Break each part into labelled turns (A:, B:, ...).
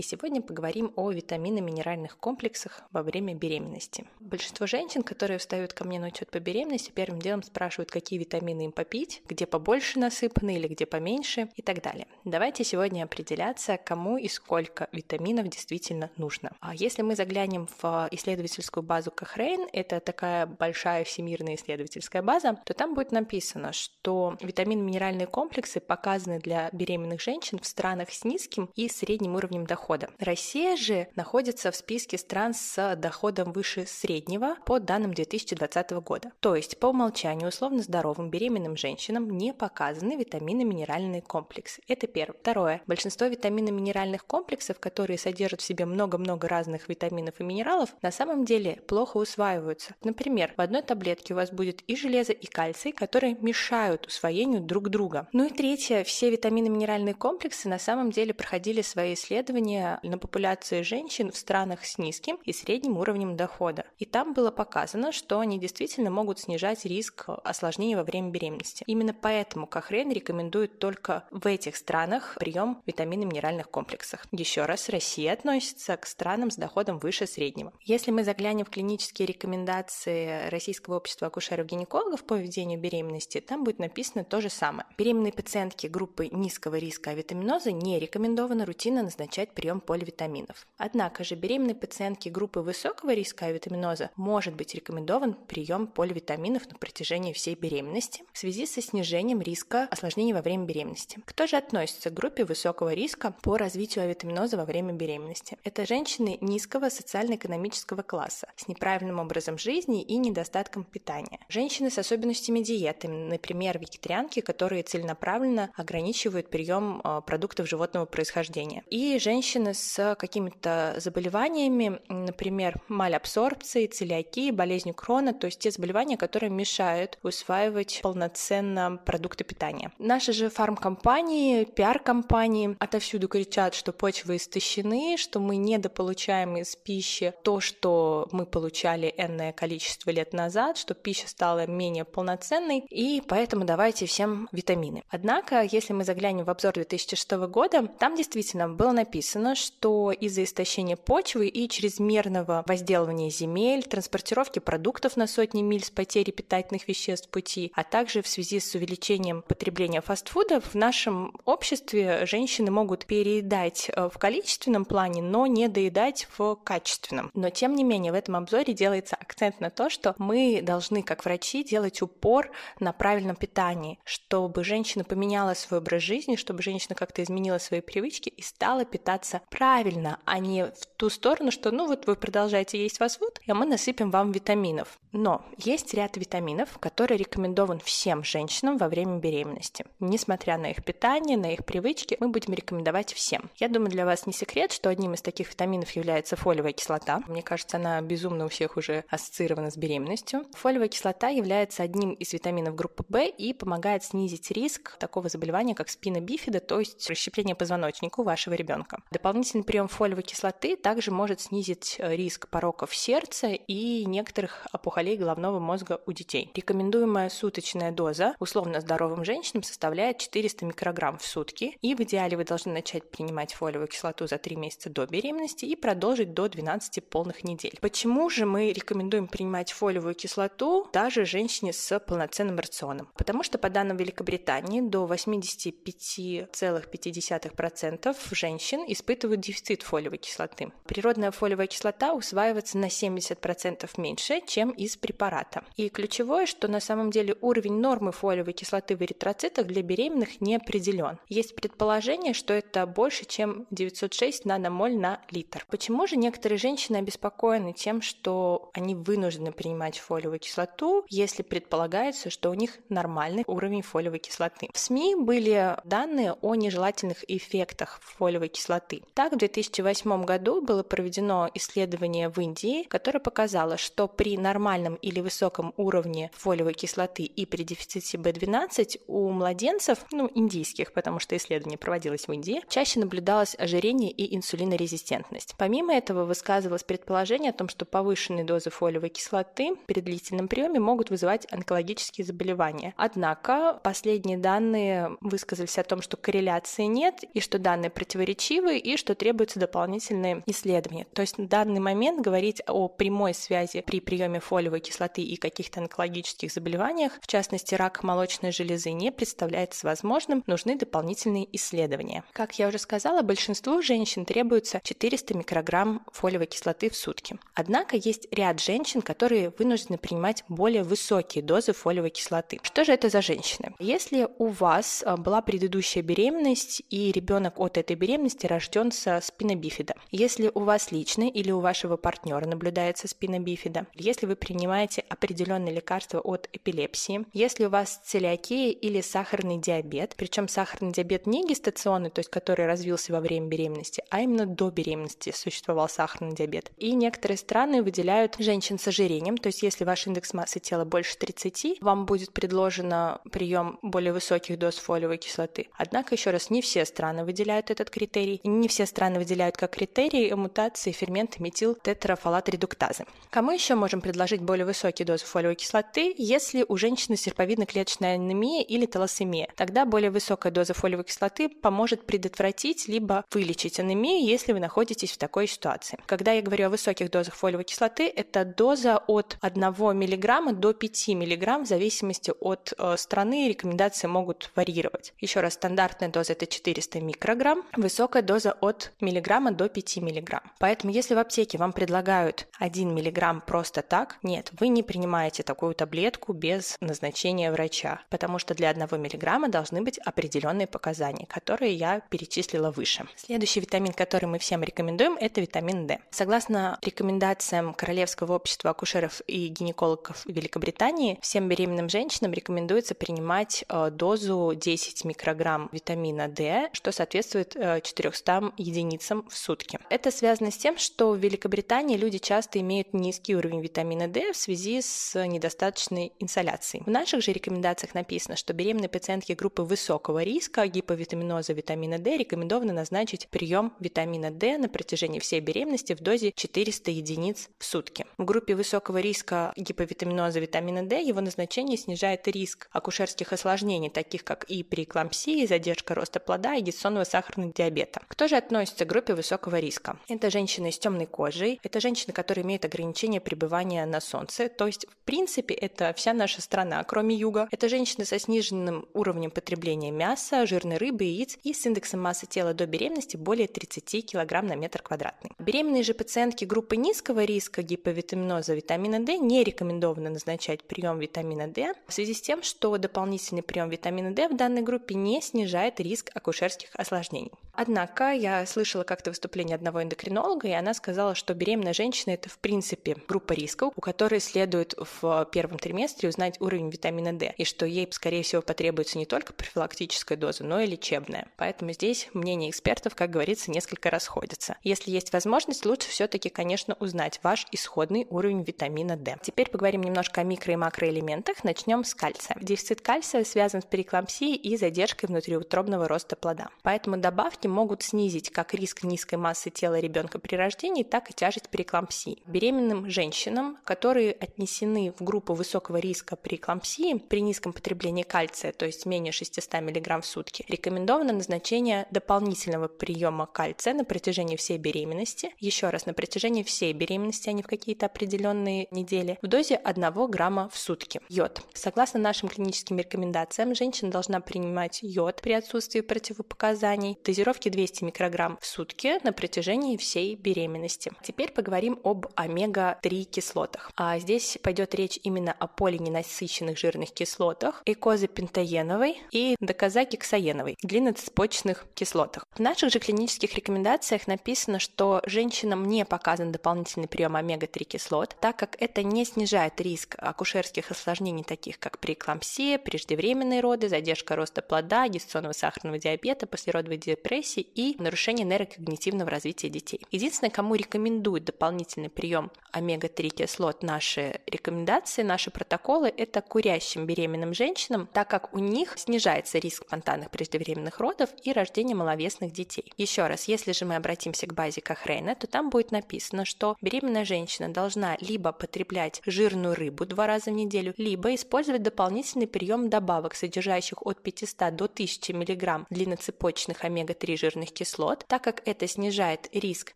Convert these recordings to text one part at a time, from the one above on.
A: И сегодня поговорим о витаминно-минеральных комплексах во время беременности. Большинство женщин, которые встают ко мне на учет по беременности, первым делом спрашивают, какие витамины им попить, где побольше насыпаны или где поменьше и так далее. Давайте сегодня определяться, кому и сколько витаминов действительно нужно. А если мы заглянем в исследовательскую базу Кохрейн, это такая большая всемирная исследовательская база, то там будет написано, что витаминно-минеральные комплексы показаны для беременных женщин в странах с низким и средним уровнем дохода дохода. Россия же находится в списке стран с доходом выше среднего по данным 2020 года. То есть по умолчанию условно здоровым беременным женщинам не показаны витаминно-минеральные комплексы. Это первое. Второе. Большинство витаминно-минеральных комплексов, которые содержат в себе много-много разных витаминов и минералов, на самом деле плохо усваиваются. Например, в одной таблетке у вас будет и железо, и кальций, которые мешают усвоению друг друга. Ну и третье. Все витаминно-минеральные комплексы на самом деле проходили свои исследования исследования на популяции женщин в странах с низким и средним уровнем дохода. И там было показано, что они действительно могут снижать риск осложнений во время беременности. Именно поэтому Кохрен рекомендует только в этих странах прием витаминно-минеральных комплексов. Еще раз, Россия относится к странам с доходом выше среднего. Если мы заглянем в клинические рекомендации Российского общества акушеров-гинекологов по ведению беременности, там будет написано то же самое. Беременные пациентки группы низкого риска авитаминоза не рекомендовано рутинно назначать прием поливитаминов. Однако же беременной пациентке группы высокого риска авитаминоза может быть рекомендован прием поливитаминов на протяжении всей беременности в связи со снижением риска осложнений во время беременности. Кто же относится к группе высокого риска по развитию авитаминоза во время беременности? Это женщины низкого социально-экономического класса с неправильным образом жизни и недостатком питания. Женщины с особенностями диеты, например, вегетарианки, которые целенаправленно ограничивают прием а, продуктов животного происхождения. И женщины женщины с какими-то заболеваниями, например, малябсорбцией, целиакией, болезнью Крона, то есть те заболевания, которые мешают усваивать полноценно продукты питания. Наши же фармкомпании, пиар-компании отовсюду кричат, что почвы истощены, что мы недополучаем из пищи то, что мы получали энное количество лет назад, что пища стала менее полноценной, и поэтому давайте всем витамины. Однако, если мы заглянем в обзор 2006 года, там действительно было написано, написано, что из-за истощения почвы и чрезмерного возделывания земель, транспортировки продуктов на сотни миль с потерей питательных веществ пути, а также в связи с увеличением потребления фастфуда в нашем обществе женщины могут переедать э, в количественном плане, но не доедать в качественном. Но тем не менее в этом обзоре делается акцент на то, что мы должны, как врачи, делать упор на правильном питании, чтобы женщина поменяла свой образ жизни, чтобы женщина как-то изменила свои привычки и стала питаться питаться правильно, а не в ту сторону, что ну вот вы продолжаете есть фастфуд, а мы насыпем вам витаминов. Но есть ряд витаминов, который рекомендован всем женщинам во время беременности. Несмотря на их питание, на их привычки, мы будем рекомендовать всем. Я думаю, для вас не секрет, что одним из таких витаминов является фолиевая кислота. Мне кажется, она безумно у всех уже ассоциирована с беременностью. Фолиевая кислота является одним из витаминов группы В и помогает снизить риск такого заболевания, как спина бифида, то есть расщепление позвоночника у вашего ребенка. Дополнительный прием фолиевой кислоты также может снизить э, риск пороков сердца и некоторых опухолей головного мозга у детей. Рекомендуемая суточная доза условно здоровым женщинам составляет 400 микрограмм в сутки, и в идеале вы должны начать принимать фолиевую кислоту за 3 месяца до беременности и продолжить до 12 полных недель. Почему же мы рекомендуем принимать фолиевую кислоту даже женщине с полноценным рационом? Потому что по данным Великобритании до 85,5% женщин испытывают испытывают дефицит фолиевой кислоты. Природная фолиевая кислота усваивается на 70% меньше, чем из препарата. И ключевое, что на самом деле уровень нормы фолиевой кислоты в эритроцитах для беременных не определен. Есть предположение, что это больше, чем 906 наномоль на литр. Почему же некоторые женщины обеспокоены тем, что они вынуждены принимать фолиевую кислоту, если предполагается, что у них нормальный уровень фолиевой кислоты? В СМИ были данные о нежелательных эффектах фолиевой кислоты кислоты. Так, в 2008 году было проведено исследование в Индии, которое показало, что при нормальном или высоком уровне фолиевой кислоты и при дефиците B12 у младенцев, ну, индийских, потому что исследование проводилось в Индии, чаще наблюдалось ожирение и инсулинорезистентность. Помимо этого высказывалось предположение о том, что повышенные дозы фолиевой кислоты при длительном приеме могут вызывать онкологические заболевания. Однако последние данные высказались о том, что корреляции нет, и что данные противоречивы, и что требуются дополнительные исследования. То есть на данный момент говорить о прямой связи при приеме фолиевой кислоты и каких-то онкологических заболеваниях, в частности рак молочной железы, не представляется возможным, нужны дополнительные исследования. Как я уже сказала, большинству женщин требуется 400 микрограмм фолиевой кислоты в сутки. Однако есть ряд женщин, которые вынуждены принимать более высокие дозы фолиевой кислоты. Что же это за женщины? Если у вас а, была предыдущая беременность и ребенок от этой беременности рожден со спинобифида, если у вас лично или у вашего партнера наблюдается спинобифида, если вы принимаете определенные лекарства от эпилепсии, если у вас целиакия или сахарный диабет, причем сахарный диабет не гестационный, то есть который развился во время беременности, а именно до беременности существовал сахарный диабет. И некоторые страны выделяют женщин с ожирением, то есть если ваш индекс массы тела больше 30, вам будет предложено прием более высоких доз фолиевой кислоты. Однако, еще раз, не все страны выделяют этот критерий, не все страны выделяют как критерий мутации фермента метил тетрафалат редуктазы. Кому еще можем предложить более высокие дозы фолиевой кислоты, если у женщины серповидно-клеточная анемия или талассемия? Тогда более высокая доза фолиевой кислоты поможет предотвратить либо вылечить анемию, если вы находитесь в такой ситуации. Когда я говорю о высоких дозах фолиевой кислоты, это доза от 1 мг до 5 мг в зависимости от э, страны рекомендации могут варьировать. Еще раз, стандартная доза это 400 микрограмм, высокая доза от миллиграмма до 5 миллиграмм. Поэтому если в аптеке вам предлагают 1 миллиграмм просто так, нет, вы не принимаете такую таблетку без назначения врача, потому что для 1 миллиграмма должны быть определенные показания, которые я перечислила выше. Следующий витамин, который мы всем рекомендуем, это витамин D. Согласно рекомендациям Королевского общества акушеров и гинекологов Великобритании, всем беременным женщинам рекомендуется принимать э, дозу 10 микрограмм витамина D, что соответствует 400 э, единицам в сутки. Это связано с тем, что в Великобритании люди часто имеют низкий уровень витамина D в связи с недостаточной инсоляцией. В наших же рекомендациях написано, что беременные пациентки группы высокого риска гиповитаминоза витамина D рекомендовано назначить прием витамина D на протяжении всей беременности в дозе 400 единиц в сутки. В группе высокого риска гиповитаминоза витамина D его назначение снижает риск акушерских осложнений, таких как и преэклампсия, задержка роста плода и гестационного сахарного диабета. Кто же относится к группе высокого риска? Это женщины с темной кожей, это женщины, которые имеют ограничение пребывания на солнце, то есть в принципе это вся наша страна, кроме юга. Это женщины со сниженным уровнем потребления мяса, жирной рыбы, яиц и с индексом массы тела до беременности более 30 кг на метр квадратный. Беременные же пациентки группы низкого риска гиповитаминоза витамина D не рекомендовано назначать прием витамина D в связи с тем, что дополнительный прием витамина D в данной группе не снижает риск акушерских осложнений. Однако я слышала как-то выступление одного эндокринолога, и она сказала, что беременная женщина – это в принципе группа риска, у которой следует в первом триместре узнать уровень витамина D, и что ей, скорее всего, потребуется не только профилактическая доза, но и лечебная. Поэтому здесь мнения экспертов, как говорится, несколько расходятся. Если есть возможность, лучше все-таки, конечно, узнать ваш исходный уровень витамина D. Теперь поговорим немножко о микро- и макроэлементах. Начнем с кальция. Дефицит кальция связан с переклампсией и задержкой внутриутробного роста плода. Поэтому добавки могут снизить как риск низкой массы тела ребенка при рождении, так и тяжесть преэклампсии. Беременным женщинам, которые отнесены в группу высокого риска преэклампсии при низком потреблении кальция, то есть менее 600 мг в сутки, рекомендовано назначение дополнительного приема кальция на протяжении всей беременности, еще раз на протяжении всей беременности, а не в какие-то определенные недели, в дозе 1 грамма в сутки. Йод. Согласно нашим клиническим рекомендациям, женщина должна принимать йод при отсутствии противопоказаний. Дозировки дозировки 200 микрограмм в сутки на протяжении всей беременности. Теперь поговорим об омега-3 кислотах. А здесь пойдет речь именно о полиненасыщенных жирных кислотах, экозапентаеновой и доказагексаеновой, длинноцепочечных кислотах. В наших же клинических рекомендациях написано, что женщинам не показан дополнительный прием омега-3 кислот, так как это не снижает риск акушерских осложнений, таких как преэклампсия, преждевременные роды, задержка роста плода, гестационного сахарного диабета, послеродовой депрессии и нарушение нейрокогнитивного развития детей. Единственное, кому рекомендуют дополнительный прием омега-3 кислот наши рекомендации, наши протоколы, это курящим беременным женщинам, так как у них снижается риск спонтанных преждевременных родов и рождения маловесных детей. Еще раз, если же мы обратимся к базе Кохрейна, то там будет написано, что беременная женщина должна либо потреблять жирную рыбу два раза в неделю, либо использовать дополнительный прием добавок, содержащих от 500 до 1000 мг длинноцепочных омега-3 жирных кислот, так как это снижает риск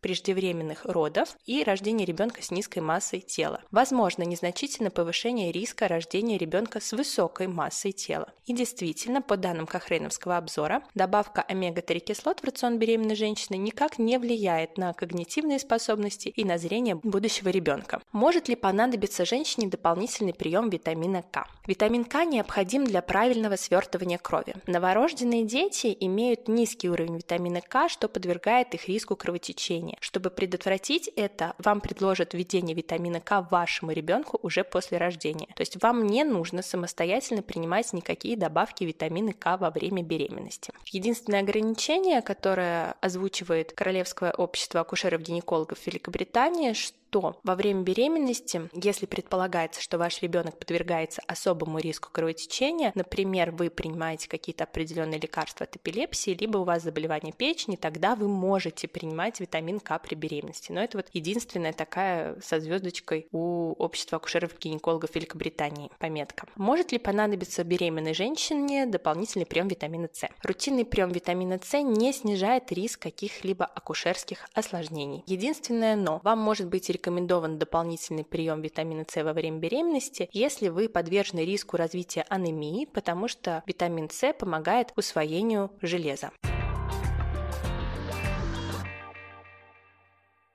A: преждевременных родов и рождения ребенка с низкой массой тела. Возможно незначительное повышение риска рождения ребенка с высокой массой тела. И действительно, по данным Кохрейновского обзора, добавка омега-3 кислот в рацион беременной женщины никак не влияет на когнитивные способности и на зрение будущего ребенка. Может ли понадобиться женщине дополнительный прием витамина К? Витамин К необходим для правильного свертывания крови. Новорожденные дети имеют низкий уровень витамина К, что подвергает их риску кровотечения. Чтобы предотвратить это, вам предложат введение витамина К вашему ребенку уже после рождения. То есть вам не нужно самостоятельно принимать никакие добавки витамина К во время беременности. Единственное ограничение, которое озвучивает Королевское общество акушеров-гинекологов Великобритании, что то во время беременности, если предполагается, что ваш ребенок подвергается особому риску кровотечения, например, вы принимаете какие-то определенные лекарства от эпилепсии, либо у вас заболевание печени, тогда вы можете принимать витамин К при беременности. Но это вот единственная такая со звездочкой у общества акушеров-гинекологов Великобритании пометка. Может ли понадобиться беременной женщине дополнительный прием витамина С? Рутинный прием витамина С не снижает риск каких-либо акушерских осложнений. Единственное но, вам может быть рекомендован дополнительный прием витамина С во время беременности, если вы подвержены риску развития анемии, потому что витамин С помогает усвоению железа.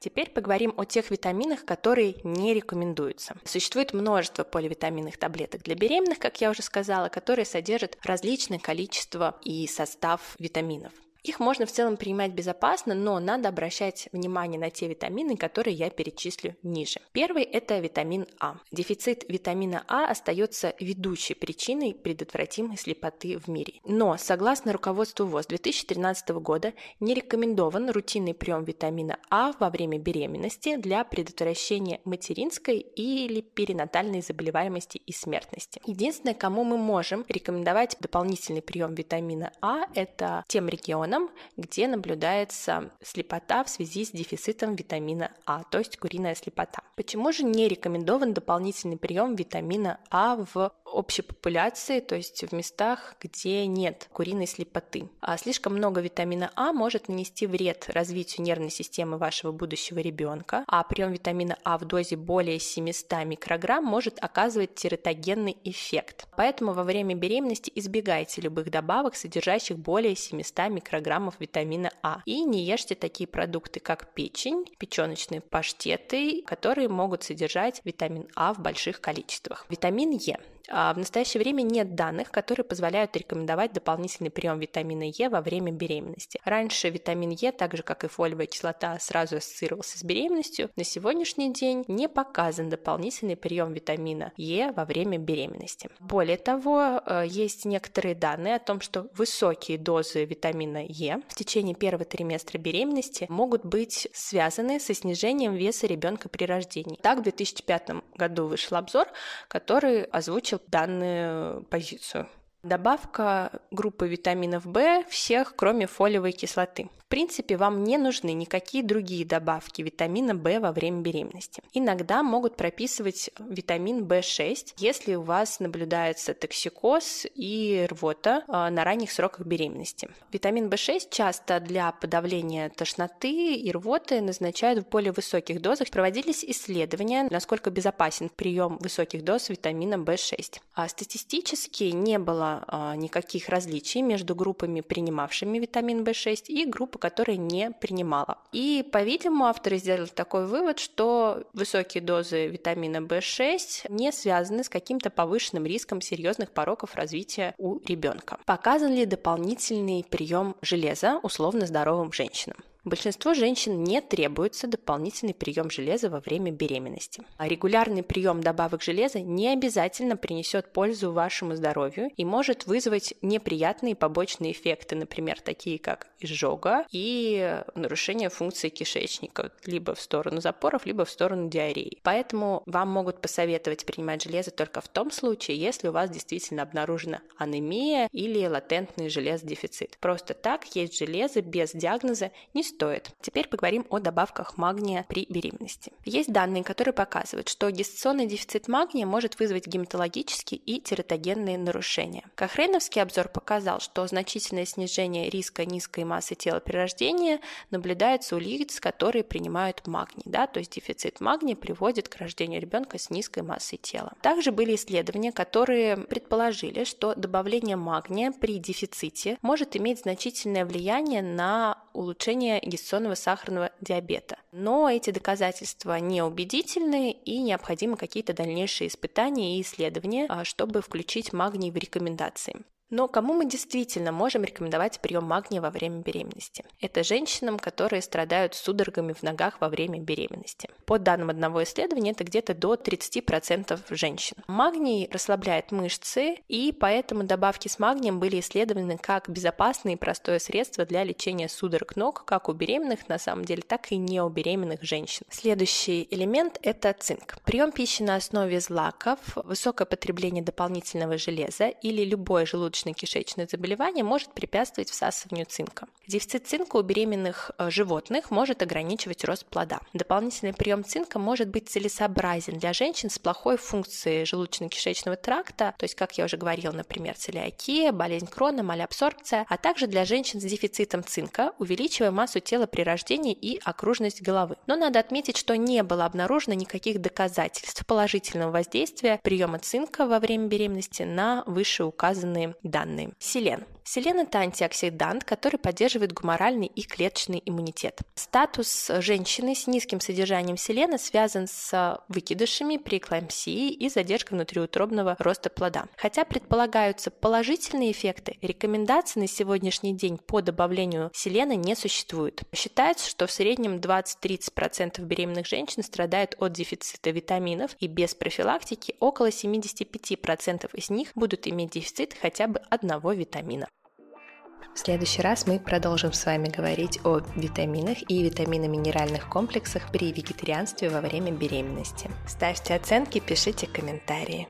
A: Теперь поговорим о тех витаминах, которые не рекомендуются. Существует множество поливитаминных таблеток для беременных, как я уже сказала, которые содержат различное количество и состав витаминов. Их можно в целом принимать безопасно, но надо обращать внимание на те витамины, которые я перечислю ниже. Первый – это витамин А. Дефицит витамина А остается ведущей причиной предотвратимой слепоты в мире. Но, согласно руководству ВОЗ 2013 года, не рекомендован рутинный прием витамина А во время беременности для предотвращения материнской или перинатальной заболеваемости и смертности. Единственное, кому мы можем рекомендовать дополнительный прием витамина А, это тем регионам, регионам, где наблюдается слепота в связи с дефицитом витамина А, то есть куриная слепота. Почему же не рекомендован дополнительный прием витамина А в общей популяции, то есть в местах, где нет куриной слепоты? А слишком много витамина А может нанести вред развитию нервной системы вашего будущего ребенка, а прием витамина А в дозе более 700 микрограмм может оказывать тератогенный эффект. Поэтому во время беременности избегайте любых добавок, содержащих более 700 микрограмм микрограммов витамина А. И не ешьте такие продукты, как печень, печеночные паштеты, которые могут содержать витамин А в больших количествах. Витамин Е. А в настоящее время нет данных, которые позволяют рекомендовать дополнительный прием витамина Е во время беременности. Раньше витамин Е, так же как и фолиевая кислота, сразу ассоциировался с беременностью. На сегодняшний день не показан дополнительный прием витамина Е во время беременности. Более того, э, есть некоторые данные о том, что высокие дозы витамина Е в течение первого триместра беременности могут быть связаны со снижением веса ребенка при рождении. Так, в 2005 году вышел обзор, который озвучил данную позицию. Добавка группы витаминов В всех, кроме фолиевой кислоты принципе, вам не нужны никакие другие добавки витамина В во время беременности. Иногда могут прописывать витамин В6, если у вас наблюдается токсикоз и рвота а, на ранних сроках беременности. Витамин В6 часто для подавления тошноты и рвоты назначают в более высоких дозах. Проводились исследования, насколько безопасен прием высоких доз витамина В6. А статистически не было а, никаких различий между группами, принимавшими витамин В6 и группой, которая не принимала. И, по-видимому, авторы сделали такой вывод, что высокие дозы витамина В6 не связаны с каким-то повышенным риском серьезных пороков развития у ребенка. Показан ли дополнительный прием железа условно здоровым женщинам? Большинству женщин не требуется дополнительный прием железа во время беременности. А регулярный прием добавок железа не обязательно принесет пользу вашему здоровью и может вызвать неприятные побочные эффекты, например, такие как изжога и нарушение функции кишечника, либо в сторону запоров, либо в сторону диареи. Поэтому вам могут посоветовать принимать железо только в том случае, если у вас действительно обнаружена анемия или латентный железодефицит. Просто так есть железо без диагноза не стоит. Теперь поговорим о добавках магния при беременности. Есть данные, которые показывают, что гестационный дефицит магния может вызвать гематологические и тератогенные нарушения. Кохрейновский обзор показал, что значительное снижение риска низкой массы тела при рождении наблюдается у лиц, которые принимают магний. Да? То есть дефицит магния приводит к рождению ребенка с низкой массой тела. Также были исследования, которые предположили, что добавление магния при дефиците может иметь значительное влияние на улучшение гестационного сахарного диабета. Но эти доказательства не убедительны и необходимы какие-то дальнейшие испытания и исследования, а, чтобы включить магний в рекомендации. Но кому мы действительно можем рекомендовать прием магния во время беременности? Это женщинам, которые страдают судорогами в ногах во время беременности. По данным одного исследования, это где-то до 30% женщин. Магний расслабляет мышцы, и поэтому добавки с магнием были исследованы как безопасное и простое средство для лечения судорог ног, как у беременных на самом деле, так и не у беременных женщин. Следующий элемент – это цинк. Прием пищи на основе злаков, высокое потребление дополнительного железа или любое желудочное желудочно-кишечное заболевание может препятствовать всасыванию цинка. Дефицит цинка у беременных э, животных может ограничивать рост плода. Дополнительный прием цинка может быть целесообразен для женщин с плохой функцией желудочно-кишечного тракта, то есть, как я уже говорила, например, целиакия, болезнь Крона, малябсорбция, а также для женщин с дефицитом цинка, увеличивая массу тела при рождении и окружность головы. Но надо отметить, что не было обнаружено никаких доказательств положительного воздействия приема цинка во время беременности на вышеуказанные данные. Селен. Селен – это антиоксидант, который поддерживает гуморальный и клеточный иммунитет. Статус женщины с низким содержанием селена связан с выкидышами, преэклампсией и задержкой внутриутробного роста плода. Хотя предполагаются положительные эффекты, рекомендаций на сегодняшний день по добавлению селена не существует. Считается, что в среднем 20-30% беременных женщин страдают от дефицита витаминов, и без профилактики около 75% из них будут иметь дефицит хотя бы одного витамина. В следующий раз мы продолжим с вами говорить о витаминах и витаминно-минеральных комплексах при вегетарианстве во время беременности. Ставьте оценки, пишите комментарии.